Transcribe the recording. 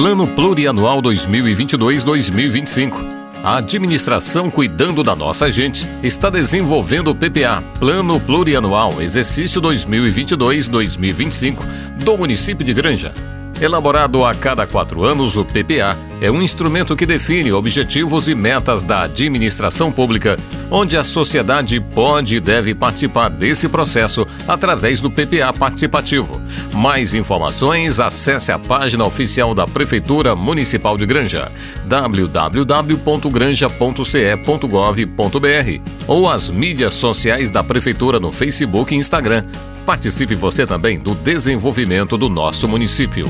Plano Plurianual 2022-2025. A administração cuidando da nossa gente está desenvolvendo o PPA, Plano Plurianual Exercício 2022-2025, do município de Granja. Elaborado a cada quatro anos, o PPA é um instrumento que define objetivos e metas da administração pública, onde a sociedade pode e deve participar desse processo através do PPA participativo. Mais informações, acesse a página oficial da Prefeitura Municipal de Granja, www.granja.ce.gov.br ou as mídias sociais da Prefeitura no Facebook e Instagram. Participe você também do desenvolvimento do nosso município.